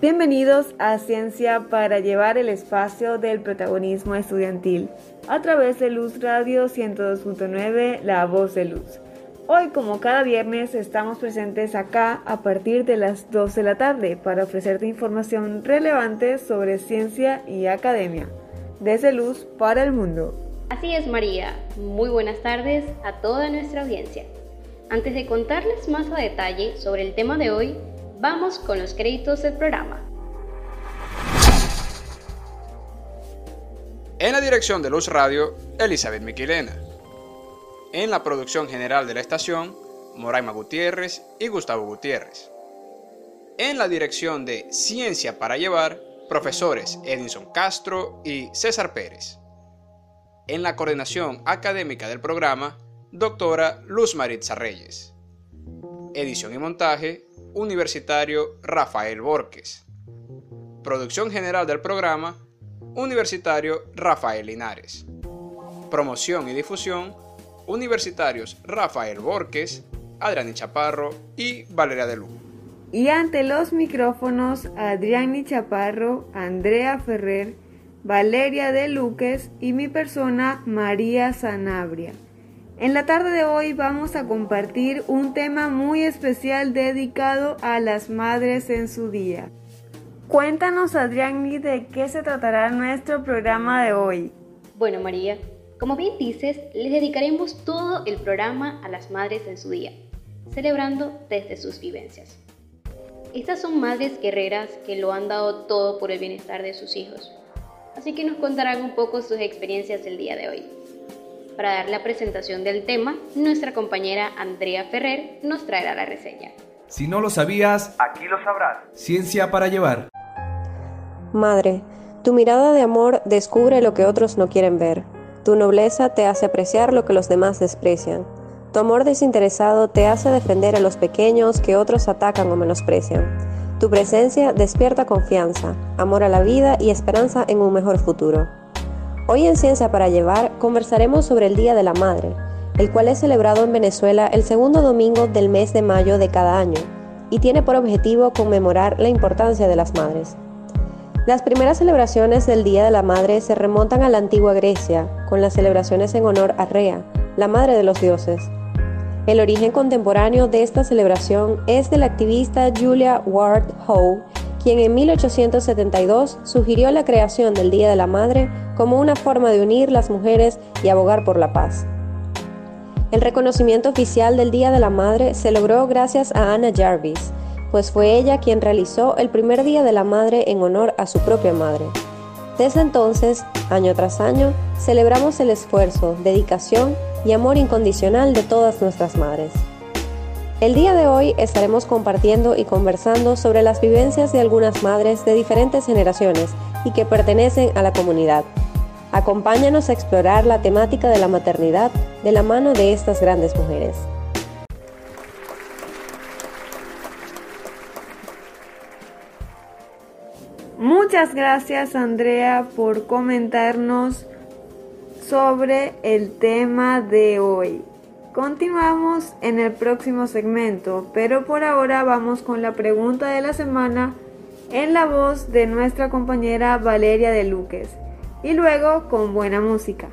Bienvenidos a Ciencia para llevar el espacio del protagonismo estudiantil a través de Luz Radio 102.9, La Voz de Luz. Hoy, como cada viernes, estamos presentes acá a partir de las 2 de la tarde para ofrecerte información relevante sobre ciencia y academia, desde Luz para el mundo. Así es, María. Muy buenas tardes a toda nuestra audiencia. Antes de contarles más a detalle sobre el tema de hoy, vamos con los créditos del programa. En la dirección de Luz Radio, Elizabeth Miquilena. En la producción general de la estación, Moraima Gutiérrez y Gustavo Gutiérrez. En la dirección de Ciencia para Llevar, profesores Edinson Castro y César Pérez. En la coordinación académica del programa, doctora Luz Maritza Reyes. Edición y montaje, Universitario Rafael Borges. Producción general del programa, Universitario Rafael Linares. Promoción y difusión, Universitarios Rafael Borges, Adrián Chaparro y Valeria de Lu. Y ante los micrófonos, Adrián Chaparro, Andrea Ferrer, Valeria de Luques y mi persona, María Sanabria. En la tarde de hoy vamos a compartir un tema muy especial dedicado a las madres en su día. Cuéntanos, Adrián, de qué se tratará nuestro programa de hoy. Bueno, María, como bien dices, les dedicaremos todo el programa a las madres en su día, celebrando desde sus vivencias. Estas son madres guerreras que lo han dado todo por el bienestar de sus hijos, así que nos contarán un poco sus experiencias el día de hoy. Para dar la presentación del tema, nuestra compañera Andrea Ferrer nos traerá la reseña. Si no lo sabías, aquí lo sabrás. Ciencia para llevar. Madre, tu mirada de amor descubre lo que otros no quieren ver. Tu nobleza te hace apreciar lo que los demás desprecian. Tu amor desinteresado te hace defender a los pequeños que otros atacan o menosprecian. Tu presencia despierta confianza, amor a la vida y esperanza en un mejor futuro. Hoy en Ciencia para Llevar conversaremos sobre el Día de la Madre, el cual es celebrado en Venezuela el segundo domingo del mes de mayo de cada año y tiene por objetivo conmemorar la importancia de las madres. Las primeras celebraciones del Día de la Madre se remontan a la antigua Grecia, con las celebraciones en honor a Rea, la madre de los dioses. El origen contemporáneo de esta celebración es del activista Julia Ward Howe, quien en 1872 sugirió la creación del Día de la Madre como una forma de unir las mujeres y abogar por la paz. El reconocimiento oficial del Día de la Madre se logró gracias a Anna Jarvis, pues fue ella quien realizó el primer Día de la Madre en honor a su propia madre. Desde entonces, año tras año, celebramos el esfuerzo, dedicación y amor incondicional de todas nuestras madres. El día de hoy estaremos compartiendo y conversando sobre las vivencias de algunas madres de diferentes generaciones y que pertenecen a la comunidad. Acompáñanos a explorar la temática de la maternidad de la mano de estas grandes mujeres. Muchas gracias Andrea por comentarnos sobre el tema de hoy. Continuamos en el próximo segmento, pero por ahora vamos con la pregunta de la semana en la voz de nuestra compañera Valeria de Luques y luego con buena música.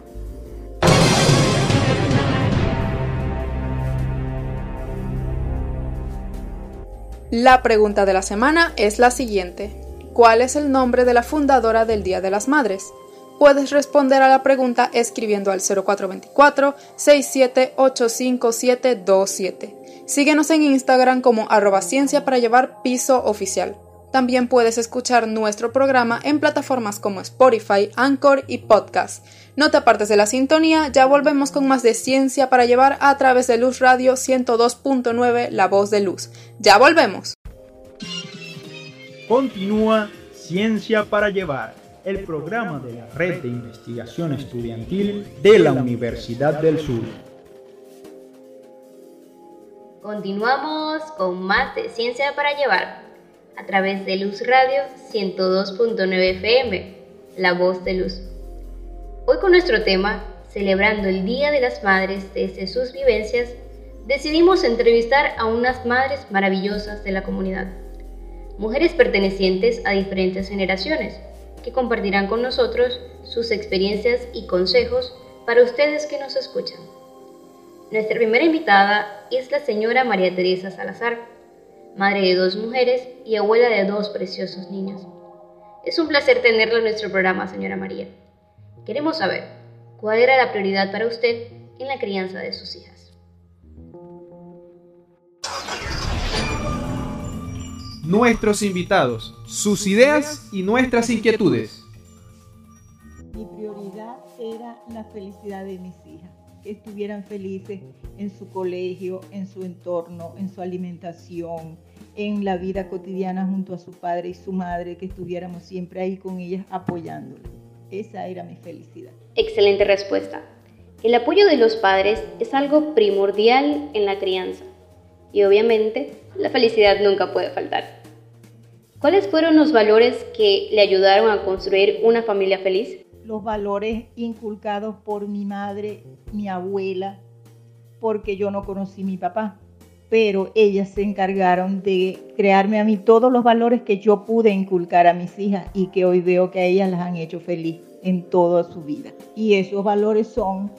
La pregunta de la semana es la siguiente. ¿Cuál es el nombre de la fundadora del Día de las Madres? Puedes responder a la pregunta escribiendo al 0424-67852727. Síguenos en Instagram como arroba ciencia para llevar piso oficial. También puedes escuchar nuestro programa en plataformas como Spotify, Anchor y Podcast. No te apartes de la sintonía, ya volvemos con más de ciencia para llevar a través de Luz Radio 102.9 La Voz de Luz. Ya volvemos. Continúa Ciencia para llevar el programa de la Red de Investigación Estudiantil de la Universidad del Sur. Continuamos con más de Ciencia para Llevar a través de Luz Radio 102.9 FM, La Voz de Luz. Hoy con nuestro tema, celebrando el Día de las Madres desde sus vivencias, decidimos entrevistar a unas madres maravillosas de la comunidad. mujeres pertenecientes a diferentes generaciones, que compartirán con nosotros sus experiencias y consejos para ustedes que nos escuchan. Nuestra primera invitada es la señora María Teresa Salazar, madre de dos mujeres y abuela de dos preciosos niños. Es un placer tenerla en nuestro programa, señora María. Queremos saber cuál era la prioridad para usted en la crianza de sus hijas. Nuestros invitados, sus ideas y nuestras inquietudes. Mi prioridad era la felicidad de mis hijas, que estuvieran felices en su colegio, en su entorno, en su alimentación, en la vida cotidiana junto a su padre y su madre, que estuviéramos siempre ahí con ellas apoyándolas. Esa era mi felicidad. Excelente respuesta. El apoyo de los padres es algo primordial en la crianza y obviamente la felicidad nunca puede faltar. ¿Cuáles fueron los valores que le ayudaron a construir una familia feliz? Los valores inculcados por mi madre, mi abuela, porque yo no conocí a mi papá, pero ellas se encargaron de crearme a mí todos los valores que yo pude inculcar a mis hijas y que hoy veo que a ellas las han hecho feliz en toda su vida. Y esos valores son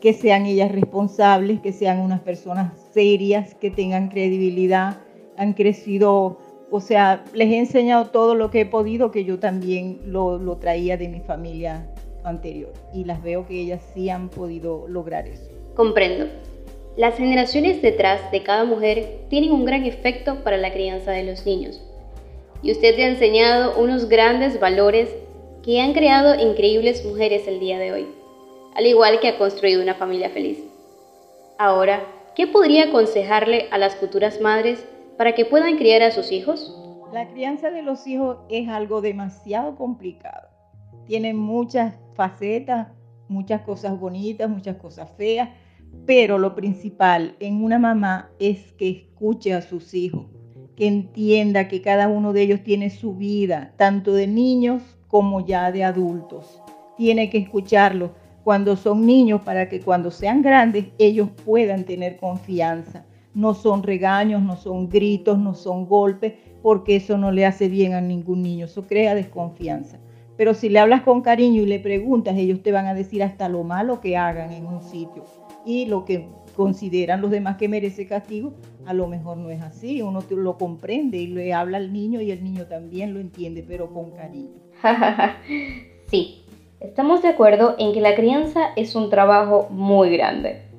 que sean ellas responsables, que sean unas personas serias, que tengan credibilidad, han crecido, o sea, les he enseñado todo lo que he podido, que yo también lo, lo traía de mi familia anterior. Y las veo que ellas sí han podido lograr eso. Comprendo. Las generaciones detrás de cada mujer tienen un gran efecto para la crianza de los niños. Y usted le ha enseñado unos grandes valores que han creado increíbles mujeres el día de hoy, al igual que ha construido una familia feliz. Ahora, ¿qué podría aconsejarle a las futuras madres para que puedan criar a sus hijos? La crianza de los hijos es algo demasiado complicado. Tiene muchas facetas, muchas cosas bonitas, muchas cosas feas, pero lo principal en una mamá es que escuche a sus hijos, que entienda que cada uno de ellos tiene su vida, tanto de niños como ya de adultos. Tiene que escucharlos cuando son niños para que cuando sean grandes ellos puedan tener confianza no son regaños, no son gritos, no son golpes, porque eso no le hace bien a ningún niño, eso crea desconfianza. Pero si le hablas con cariño y le preguntas, ellos te van a decir hasta lo malo que hagan en un sitio y lo que consideran los demás que merece castigo, a lo mejor no es así, uno lo comprende y le habla al niño y el niño también lo entiende, pero con cariño. sí, estamos de acuerdo en que la crianza es un trabajo muy grande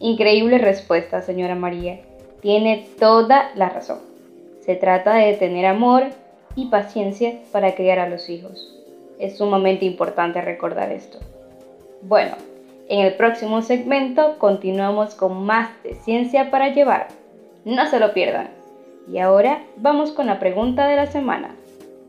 Increíble respuesta, señora María. Tiene toda la razón. Se trata de tener amor y paciencia para criar a los hijos. Es sumamente importante recordar esto. Bueno, en el próximo segmento continuamos con más de ciencia para llevar. No se lo pierdan. Y ahora vamos con la pregunta de la semana.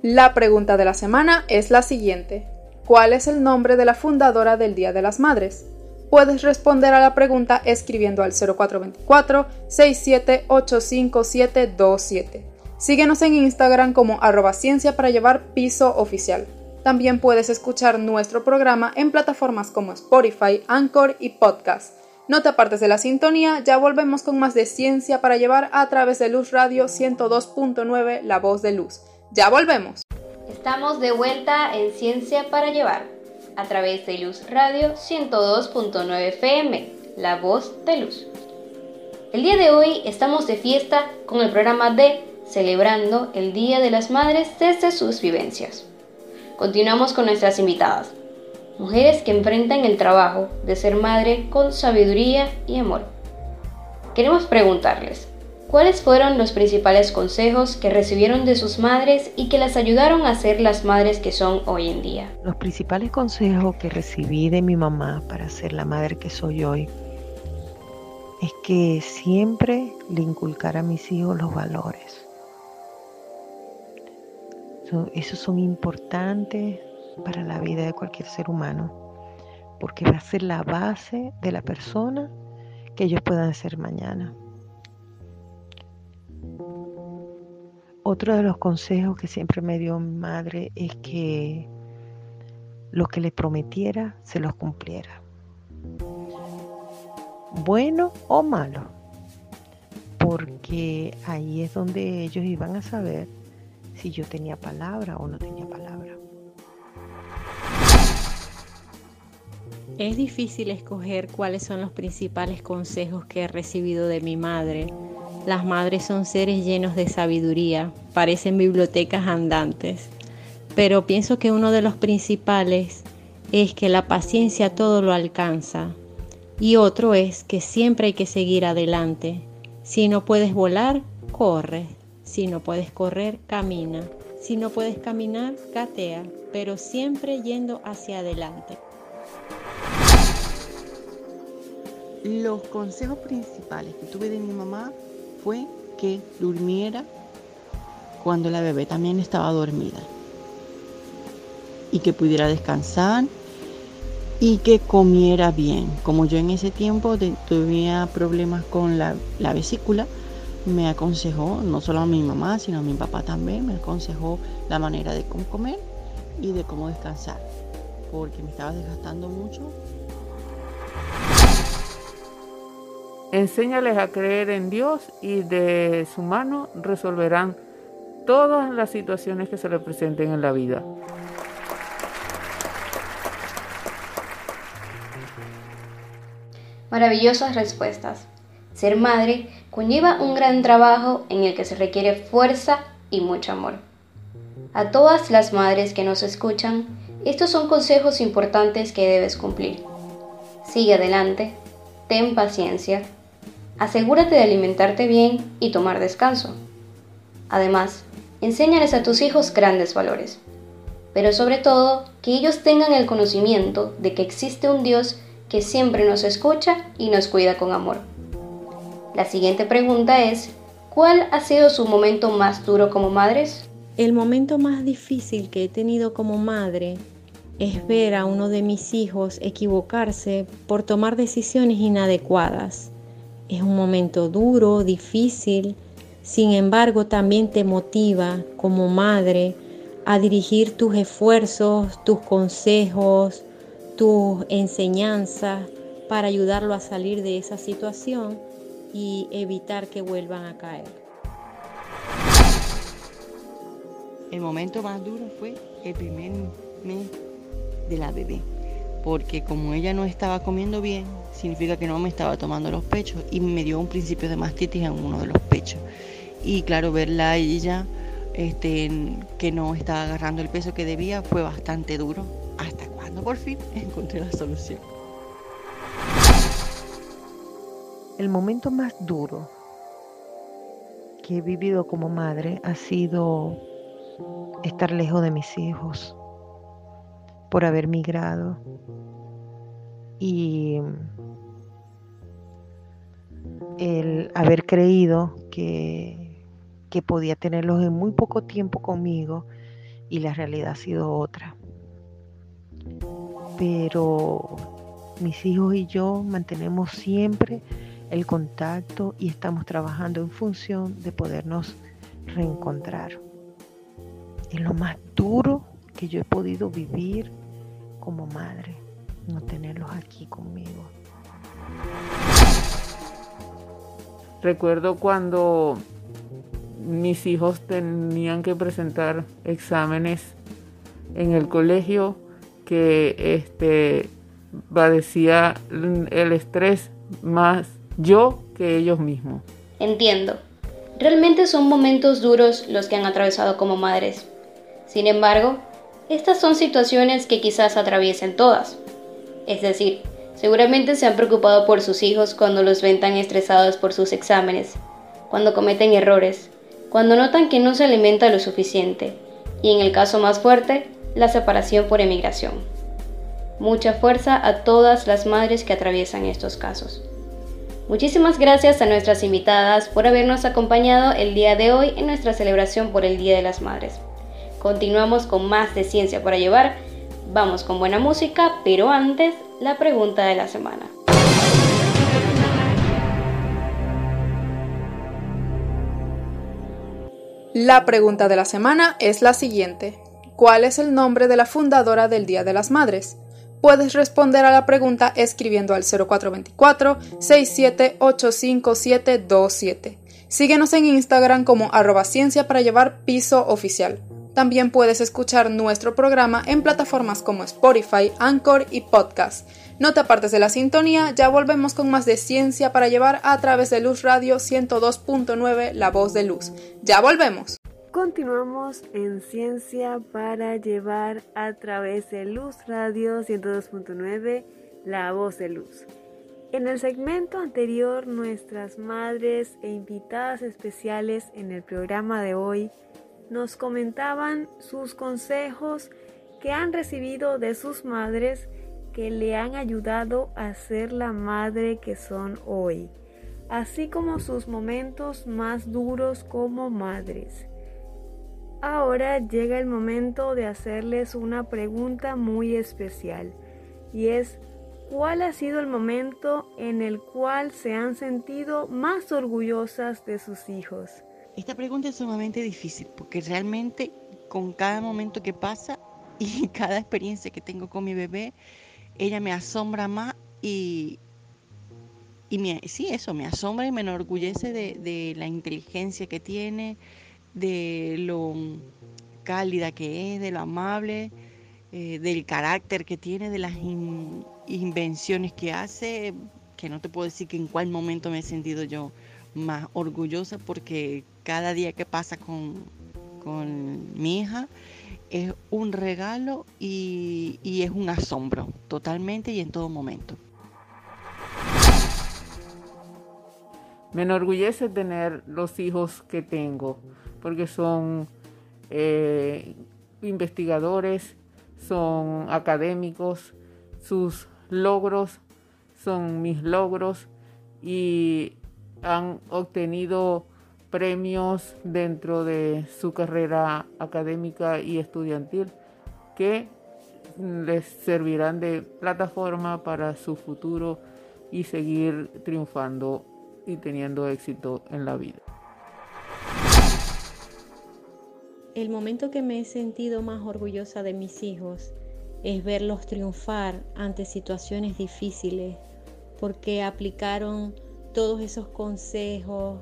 La pregunta de la semana es la siguiente. ¿Cuál es el nombre de la fundadora del Día de las Madres? Puedes responder a la pregunta escribiendo al 0424-6785-727. Síguenos en Instagram como arroba ciencia para llevar piso oficial. También puedes escuchar nuestro programa en plataformas como Spotify, Anchor y Podcast. No te apartes de la sintonía, ya volvemos con más de ciencia para llevar a través de Luz Radio 102.9, La Voz de Luz. Ya volvemos. Estamos de vuelta en Ciencia para llevar a través de Luz Radio 102.9 FM, La Voz de Luz. El día de hoy estamos de fiesta con el programa de Celebrando el Día de las Madres desde sus vivencias. Continuamos con nuestras invitadas, mujeres que enfrentan el trabajo de ser madre con sabiduría y amor. Queremos preguntarles, ¿Cuáles fueron los principales consejos que recibieron de sus madres y que las ayudaron a ser las madres que son hoy en día? Los principales consejos que recibí de mi mamá para ser la madre que soy hoy es que siempre le inculcara a mis hijos los valores. Esos son importantes para la vida de cualquier ser humano, porque va a ser la base de la persona que ellos puedan ser mañana. Otro de los consejos que siempre me dio mi madre es que lo que le prometiera se los cumpliera. Bueno o malo. Porque ahí es donde ellos iban a saber si yo tenía palabra o no tenía palabra. Es difícil escoger cuáles son los principales consejos que he recibido de mi madre. Las madres son seres llenos de sabiduría, parecen bibliotecas andantes, pero pienso que uno de los principales es que la paciencia todo lo alcanza y otro es que siempre hay que seguir adelante. Si no puedes volar, corre. Si no puedes correr, camina. Si no puedes caminar, gatea, pero siempre yendo hacia adelante. Los consejos principales que tuve de mi mamá fue que durmiera cuando la bebé también estaba dormida y que pudiera descansar y que comiera bien. Como yo en ese tiempo tenía problemas con la, la, vesícula, me aconsejó, no solo a mi mamá, sino a mi papá también, me aconsejó la manera de cómo comer y de cómo descansar, porque me estaba desgastando mucho Enséñales a creer en Dios y de su mano resolverán todas las situaciones que se les presenten en la vida. Maravillosas respuestas. Ser madre conlleva un gran trabajo en el que se requiere fuerza y mucho amor. A todas las madres que nos escuchan, estos son consejos importantes que debes cumplir. Sigue adelante, ten paciencia, asegúrate de alimentarte bien y tomar descanso. Además, enséñales a tus hijos grandes valores, pero sobre todo que ellos tengan el conocimiento de que existe un Dios que siempre nos escucha y nos cuida con amor. La siguiente pregunta es, ¿cuál ha sido su momento más duro como madres? El momento más difícil que he tenido como madre es ver a uno de mis hijos equivocarse por tomar decisiones inadecuadas. Es un momento duro, difícil, sin embargo también te motiva como madre a dirigir tus esfuerzos, tus consejos, tus enseñanzas para ayudarlo a salir de esa situación y evitar que vuelvan a caer. El momento más duro fue el primer mes de la bebé, porque como ella no estaba comiendo bien, significa que no me estaba tomando los pechos y me dio un principio de mastitis en uno de los pechos. Y claro, verla a ella este, que no estaba agarrando el peso que debía fue bastante duro, hasta cuando por fin encontré la solución. El momento más duro que he vivido como madre ha sido estar lejos de mis hijos por haber migrado y el haber creído que, que podía tenerlos en muy poco tiempo conmigo y la realidad ha sido otra. Pero mis hijos y yo mantenemos siempre el contacto y estamos trabajando en función de podernos reencontrar. Es lo más duro que yo he podido vivir como madre, no tenerlos aquí conmigo. Recuerdo cuando mis hijos tenían que presentar exámenes en el colegio que este padecía el estrés más yo que ellos mismos. Entiendo. Realmente son momentos duros los que han atravesado como madres. Sin embargo, estas son situaciones que quizás atraviesen todas. Es decir, Seguramente se han preocupado por sus hijos cuando los ven tan estresados por sus exámenes, cuando cometen errores, cuando notan que no se alimenta lo suficiente, y en el caso más fuerte, la separación por emigración. Mucha fuerza a todas las madres que atraviesan estos casos. Muchísimas gracias a nuestras invitadas por habernos acompañado el día de hoy en nuestra celebración por el Día de las Madres. Continuamos con más de Ciencia para Llevar. Vamos con buena música, pero antes la pregunta de la semana. La pregunta de la semana es la siguiente. ¿Cuál es el nombre de la fundadora del Día de las Madres? Puedes responder a la pregunta escribiendo al 0424 67852727. Síguenos en Instagram como arroba ciencia para llevar piso oficial. También puedes escuchar nuestro programa en plataformas como Spotify, Anchor y Podcast. No te apartes de la sintonía, ya volvemos con más de ciencia para llevar a través de Luz Radio 102.9, La Voz de Luz. Ya volvemos. Continuamos en Ciencia para llevar a través de Luz Radio 102.9, La Voz de Luz. En el segmento anterior, nuestras madres e invitadas especiales en el programa de hoy nos comentaban sus consejos que han recibido de sus madres que le han ayudado a ser la madre que son hoy, así como sus momentos más duros como madres. Ahora llega el momento de hacerles una pregunta muy especial y es ¿cuál ha sido el momento en el cual se han sentido más orgullosas de sus hijos? Esta pregunta es sumamente difícil porque realmente con cada momento que pasa y cada experiencia que tengo con mi bebé, ella me asombra más y, y me, sí, eso, me asombra y me enorgullece de, la inteligencia que tiene, de lo cálida que es, de lo amable, eh, del carácter que tiene, de las invenciones que hace, que no te puedo decir que en cuál momento me he sentido yo más orgullosa porque cada día que pasa con, con mi hija, es un regalo y, es un asombro, totalmente y en todo momento. Me enorgullece tener los hijos que tengo, porque son eh, investigadores, son académicos, sus logros son mis logros y han obtenido premios dentro de su carrera académica y estudiantil que les servirán de plataforma para su futuro y seguir triunfando y teniendo éxito en la vida. El momento que me he sentido más orgullosa de mis hijos es verlos triunfar ante situaciones difíciles porque aplicaron todos esos consejos,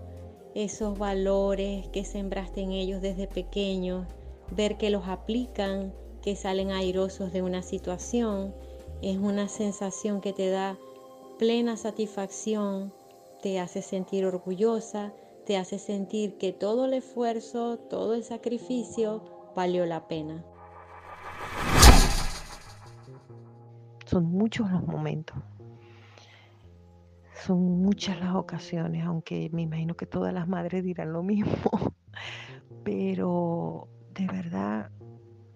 esos valores que sembraste en ellos desde pequeños, ver que los aplican, que salen airosos de una situación, es una sensación que te da plena satisfacción, te hace sentir orgullosa, te hace sentir que todo el esfuerzo, todo el sacrificio valió la pena. Son muchos los momentos son muchas las ocasiones, aunque me imagino que todas las madres dirán lo mismo, pero de verdad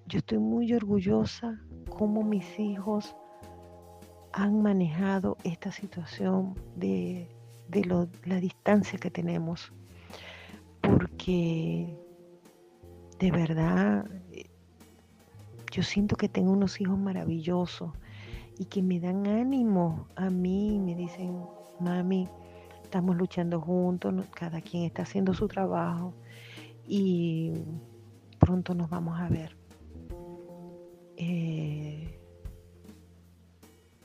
yo estoy muy orgullosa cómo mis hijos han manejado esta situación de, la distancia que tenemos, porque de verdad yo siento que tengo unos hijos maravillosos y que me dan ánimo a mí, me dicen, mami, estamos luchando juntos, cada quien está haciendo su trabajo y pronto nos vamos a ver. Eh,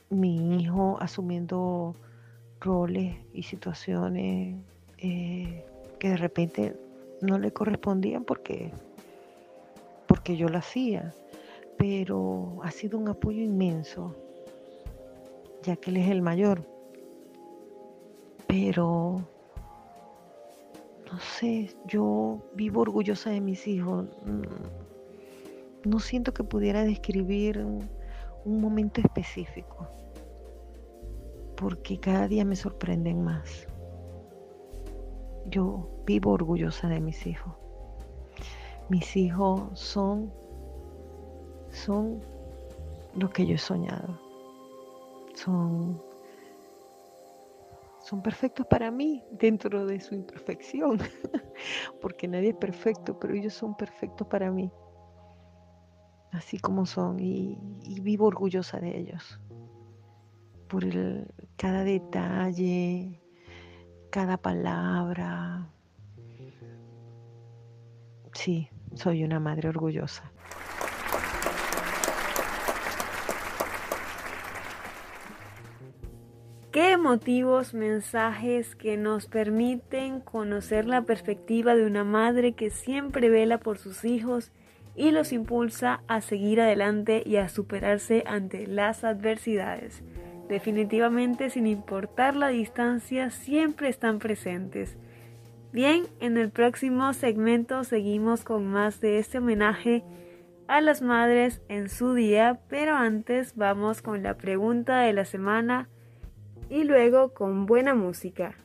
mi hijo asumiendo roles y situaciones eh, que de repente no le correspondían porque, porque yo lo hacía, pero ha sido un apoyo inmenso, ya que él es el mayor pero no sé, yo vivo orgullosa de mis hijos. Mm, no siento que pudiera describir un momento específico, porque cada día me sorprenden más. Yo vivo orgullosa de mis hijos. Mis hijos son, son lo que yo he soñado. Son son perfectos para mí dentro de su imperfección, porque nadie es perfecto, pero ellos son perfectos para mí, así como son, y, vivo orgullosa de ellos, por cada detalle, cada palabra. Sí, soy una madre orgullosa. Qué emotivos mensajes que nos permiten conocer la perspectiva de una madre que siempre vela por sus hijos y los impulsa a seguir adelante y a superarse ante las adversidades. Definitivamente, sin importar la distancia, siempre están presentes. Bien, en el próximo segmento seguimos con más de este homenaje a las madres en su día, pero antes vamos con la pregunta de la semana y luego con buena música.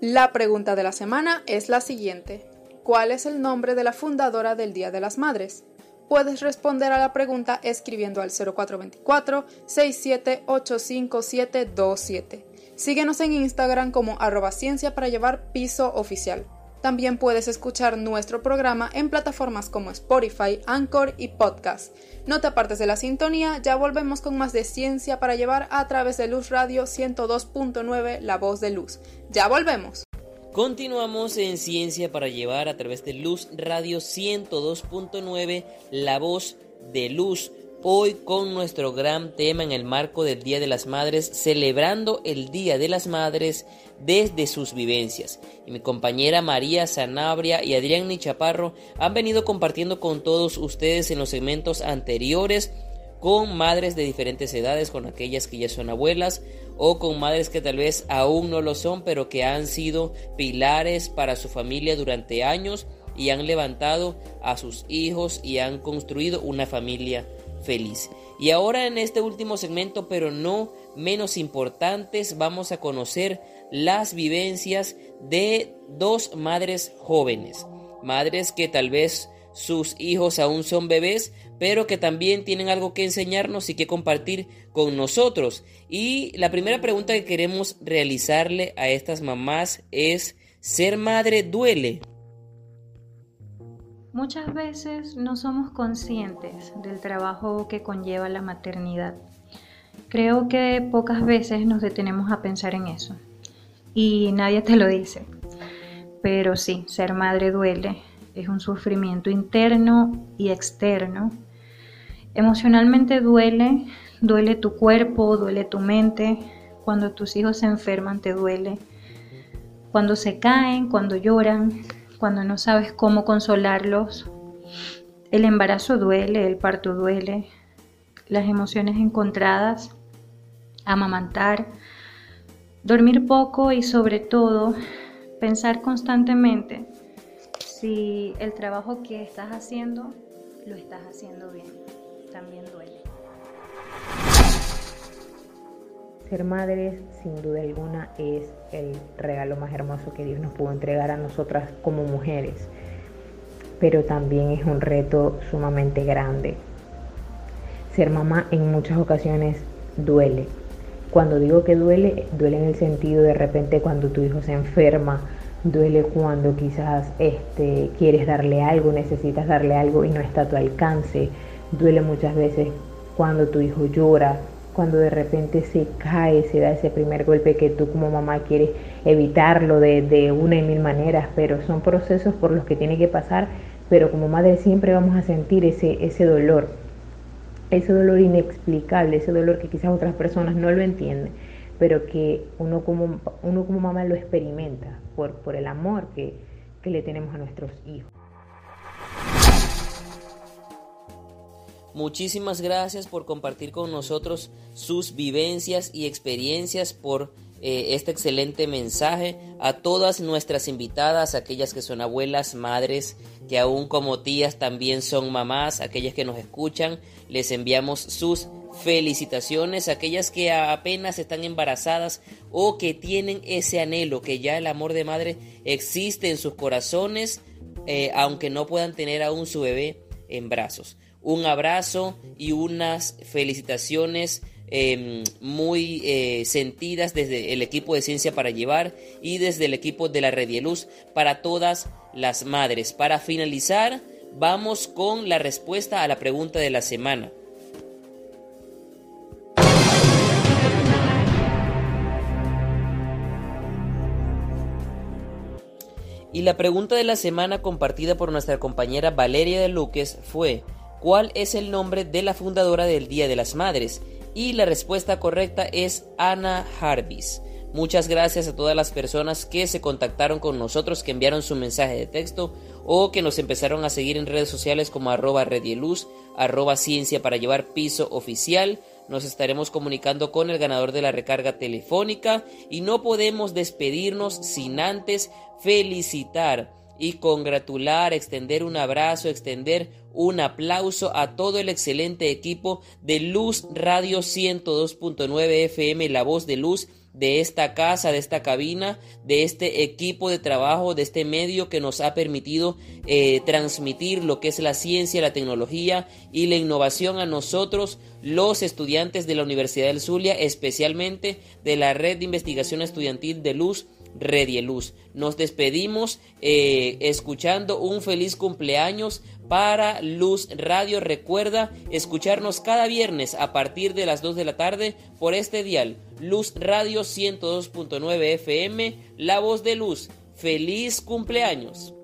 La pregunta de la semana es la siguiente. ¿Cuál es el nombre de la fundadora del Día de las Madres? Puedes responder a la pregunta escribiendo al 0424-6785-727. Síguenos en Instagram como arroba ciencia para llevar piso oficial. También puedes escuchar nuestro programa en plataformas como Spotify, Anchor y Podcast. No te apartes de la sintonía, ya volvemos con más de ciencia para llevar a través de Luz Radio 102.9, La Voz de Luz. Ya volvemos. Continuamos en Ciencia para llevar a través de Luz Radio 102.9, La Voz de Luz hoy con nuestro gran tema en el marco del Día de las Madres, celebrando el Día de las Madres desde sus vivencias. Y mi compañera María Sanabria y Adrián Nichaparro han venido compartiendo con todos ustedes en los segmentos anteriores con madres de diferentes edades, con aquellas que ya son abuelas o con madres que tal vez aún no lo son, pero que han sido pilares para su familia durante años y han levantado a sus hijos y han construido una familia feliz. Y ahora en este último segmento, pero no menos importantes, vamos a conocer las vivencias de dos madres jóvenes. Madres que tal vez sus hijos aún son bebés, pero que también tienen algo que enseñarnos y que compartir con nosotros. Y la primera pregunta que queremos realizarle a estas mamás es, ¿ser madre duele? Muchas veces no somos conscientes del trabajo que conlleva la maternidad. Creo que pocas veces nos detenemos a pensar en eso. Y nadie te lo dice. Pero sí, ser madre duele. Es un sufrimiento interno y externo. Emocionalmente duele, duele tu cuerpo, duele tu mente. Cuando tus hijos se enferman te duele. Cuando se caen, cuando lloran, cuando no sabes cómo consolarlos. El embarazo duele, el parto duele, las emociones encontradas, amamantar, dormir poco y sobre todo pensar constantemente si el trabajo que estás haciendo lo estás haciendo bien. También duele. Ser madres, sin duda alguna, es el regalo más hermoso que Dios nos pudo entregar a nosotras como mujeres, pero también es un reto sumamente grande. Ser mamá en muchas ocasiones duele. Cuando digo que duele, duele en el sentido de repente cuando tu hijo se enferma, duele cuando quizás este, quieres darle algo, necesitas darle algo y no está a tu alcance, duele muchas veces cuando tu hijo llora, cuando de repente se cae, se da ese primer golpe que tú como mamá quieres evitarlo de, una y mil maneras, pero son procesos por los que tiene que pasar, pero como madre siempre vamos a sentir ese, ese dolor, ese dolor inexplicable, ese dolor que quizás otras personas no lo entienden, pero que uno como, uno como mamá lo experimenta por, por el amor que, que le tenemos a nuestros hijos. Muchísimas gracias por compartir con nosotros sus vivencias y experiencias por eh, este excelente mensaje. A todas nuestras invitadas, aquellas que son abuelas, madres, que aún como tías también son mamás, aquellas que nos escuchan, les enviamos sus felicitaciones, aquellas que apenas están embarazadas o que tienen ese anhelo, que ya el amor de madre existe en sus corazones, eh, aunque no puedan tener aún su bebé en brazos un abrazo y unas felicitaciones em, muy eh, sentidas desde el equipo de Ciencia para Llevar y desde el equipo de la Red de Luz para todas las madres. Para finalizar, vamos con la respuesta a la pregunta de la semana. Y la pregunta de la semana compartida por nuestra compañera Valeria de Luques fue ¿Cuál es el nombre de la fundadora del Día de las Madres? Y la respuesta correcta es Ana Jarvis. Muchas gracias a todas las personas que se contactaron con nosotros, que enviaron su mensaje de texto o que nos empezaron a seguir en redes sociales como arroba redieluz, arroba ciencia para llevar piso oficial. Nos estaremos comunicando con el ganador de la recarga telefónica y no podemos despedirnos sin antes felicitar y congratular, extender un abrazo, extender un aplauso a todo el excelente equipo de Luz Radio 102.9 FM, La Voz de Luz de esta casa, de esta cabina, de este equipo de trabajo, de este medio que nos ha permitido eh, transmitir lo que es la ciencia, la tecnología y la innovación a nosotros, los estudiantes de la Universidad del Zulia, especialmente de la Red de Investigación Estudiantil de Luz Redieluz. Nos despedimos eh, escuchando un feliz cumpleaños para Luz Radio. Recuerda escucharnos cada viernes a partir de las 2 de la tarde por este dial. Luz Radio 102.9 FM, La Voz de Luz. Feliz cumpleaños.